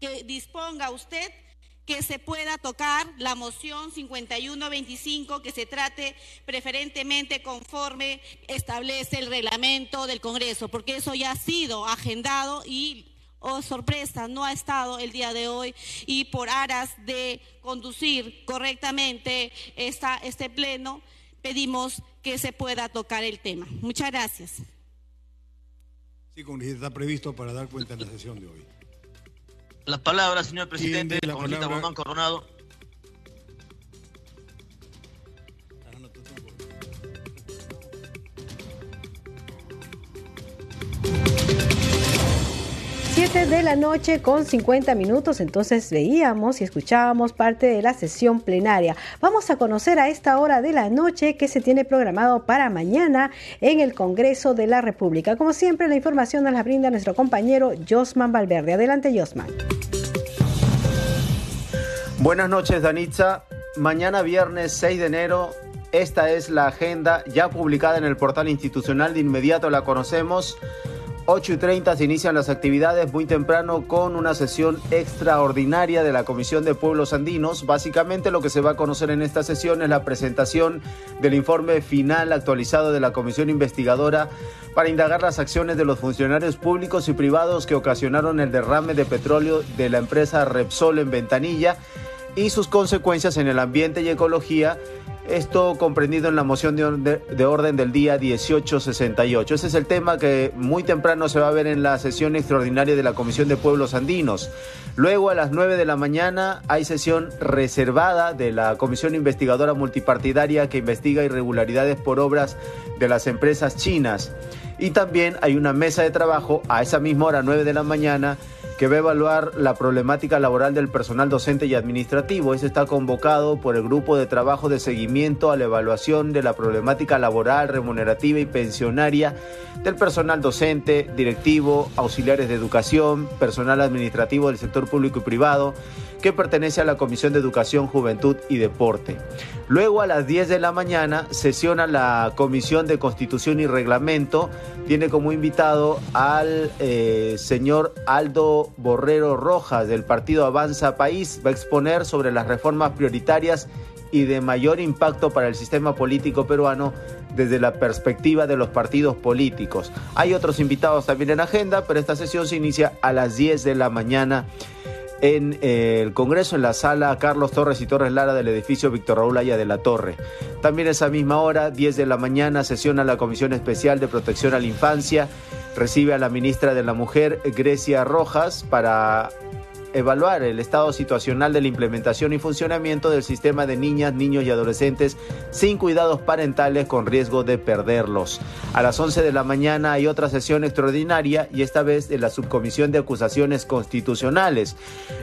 que disponga usted que se pueda tocar la moción 5125, que se trate preferentemente conforme establece el reglamento del Congreso, porque eso ya ha sido agendado y oh sorpresa, no ha estado el día de hoy y por aras de conducir correctamente esta, este pleno, pedimos que se pueda tocar el tema. Muchas gracias. Sí, está previsto para dar cuenta en la sesión de hoy. La palabra, señor presidente, la palabra... Coronado. 7 de la noche con 50 minutos, entonces veíamos y escuchábamos parte de la sesión plenaria. Vamos a conocer a esta hora de la noche que se tiene programado para mañana en el Congreso de la República. Como siempre, la información nos la brinda nuestro compañero Josman Valverde. Adelante, Josman. Buenas noches, Danitza. Mañana viernes 6 de enero esta es la agenda ya publicada en el portal institucional. De inmediato la conocemos. 8 y 30 se inician las actividades muy temprano con una sesión extraordinaria de la Comisión de Pueblos Andinos. Básicamente lo que se va a conocer en esta sesión es la presentación del informe final actualizado de la Comisión Investigadora para indagar las acciones de los funcionarios públicos y privados que ocasionaron el derrame de petróleo de la empresa Repsol en Ventanilla y sus consecuencias en el ambiente y ecología esto comprendido en la moción de, orden del día 1868. Ese es el tema que muy temprano se va a ver en la sesión extraordinaria de la Comisión de Pueblos Andinos. Luego a las 9 de la mañana hay sesión reservada de la Comisión Investigadora Multipartidaria que investiga irregularidades por obras de las empresas chinas. Y también hay una mesa de trabajo a esa misma hora, 9 de la mañana, que va a evaluar la problemática laboral del personal docente y administrativo. Este está convocado por el Grupo de Trabajo de Seguimiento a la Evaluación de la Problemática Laboral, Remunerativa y Pensionaria del personal docente, directivo, auxiliares de educación, personal administrativo del sector público y privado, que pertenece a la Comisión de Educación, Juventud y Deporte. Luego a las 10 de la mañana sesiona la Comisión de Constitución y Reglamento. Tiene como invitado al eh, señor Aldo Borrero Rojas del partido Avanza País. Va a exponer sobre las reformas prioritarias y de mayor impacto para el sistema político peruano desde la perspectiva de los partidos políticos. Hay otros invitados también en agenda, pero esta sesión se inicia a las 10 de la mañana en eh, el Congreso, en la sala Carlos Torres y Torres Lara del edificio Víctor Raúl Aya de la Torre. También esa misma hora, 10 de la mañana, sesiona la Comisión Especial de Protección a la Infancia. Recibe a la ministra de la Mujer, Grecia Rojas, para evaluar el estado situacional de la implementación y funcionamiento del sistema de niñas, niños y adolescentes sin cuidados parentales con riesgo de perderlos. A las 11 de la mañana hay otra sesión extraordinaria y esta vez de la Subcomisión de Acusaciones Constitucionales.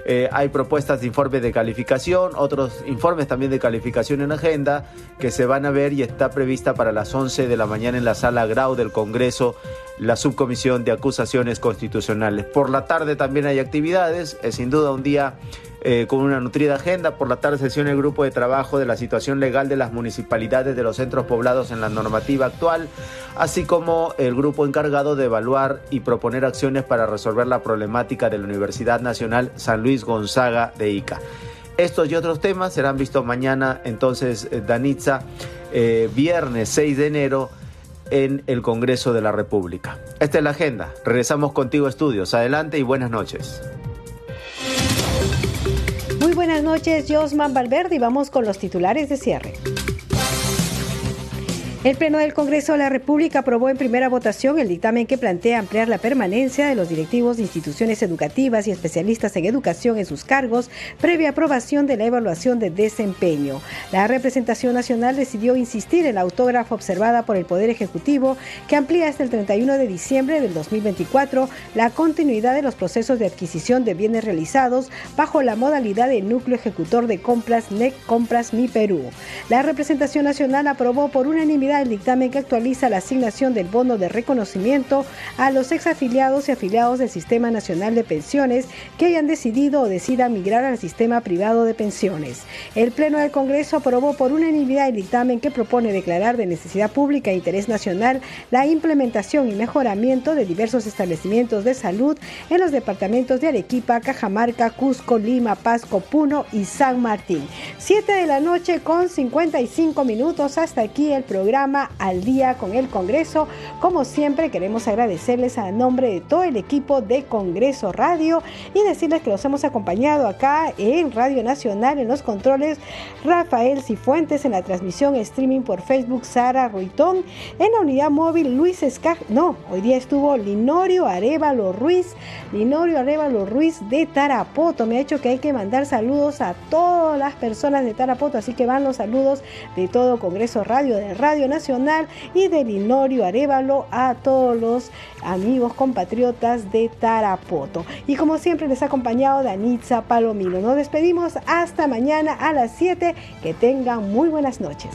Eh, hay propuestas de informe de calificación, otros informes también de calificación en agenda que se van a ver y está prevista para las 11 de la mañana en la sala Grau del Congreso la subcomisión de acusaciones constitucionales. Por la tarde también hay actividades, es sin duda un día eh, con una nutrida agenda. Por la tarde sesión el grupo de trabajo de la situación legal de las municipalidades de los centros poblados en la normativa actual, así como el grupo encargado de evaluar y proponer acciones para resolver la problemática de la Universidad Nacional San Luis Gonzaga de Ica. Estos y otros temas serán vistos mañana, entonces, eh, Danitza, eh, viernes 6 de enero en el Congreso de la República. Esta es la agenda. Regresamos contigo estudios. Adelante y buenas noches. Muy buenas noches, Josman Valverde, y vamos con los titulares de cierre. El Pleno del Congreso de la República aprobó en primera votación el dictamen que plantea ampliar la permanencia de los directivos de instituciones educativas y especialistas en educación en sus cargos previa aprobación de la evaluación de desempeño. La representación nacional decidió insistir en la autógrafa observada por el Poder Ejecutivo que amplía hasta el 31 de diciembre del 2024 la continuidad de los procesos de adquisición de bienes realizados bajo la modalidad de núcleo ejecutor de compras NEC Compras Mi Perú. La representación nacional aprobó por unanimidad el dictamen que actualiza la asignación del bono de reconocimiento a los exafiliados y afiliados del Sistema Nacional de Pensiones que hayan decidido o decidan migrar al sistema privado de pensiones. El Pleno del Congreso aprobó por unanimidad el dictamen que propone declarar de necesidad pública e interés nacional la implementación y mejoramiento de diversos establecimientos de salud en los departamentos de Arequipa, Cajamarca, Cusco, Lima, Pasco, Puno y San Martín. Siete de la noche con 55 minutos. Hasta aquí el programa al día con el Congreso. Como siempre, queremos agradecerles a nombre de todo el equipo de Congreso Radio y decirles que los hemos acompañado acá en Radio Nacional en los controles Rafael Cifuentes, en la transmisión streaming por Facebook Sara Ruitón, en la unidad móvil Luis Escaj, no, hoy día estuvo Linorio Arevalo Ruiz, Linorio Arevalo Ruiz de Tarapoto. Me ha hecho que hay que mandar saludos a todas las personas de Tarapoto, así que van los saludos de todo Congreso Radio, de Radio Nacional y de Linorio Arevalo a todos los amigos compatriotas de Tarapoto. Y como siempre les ha acompañado Danitza Palomino. Nos despedimos hasta mañana a las 7. Que tengan muy buenas noches.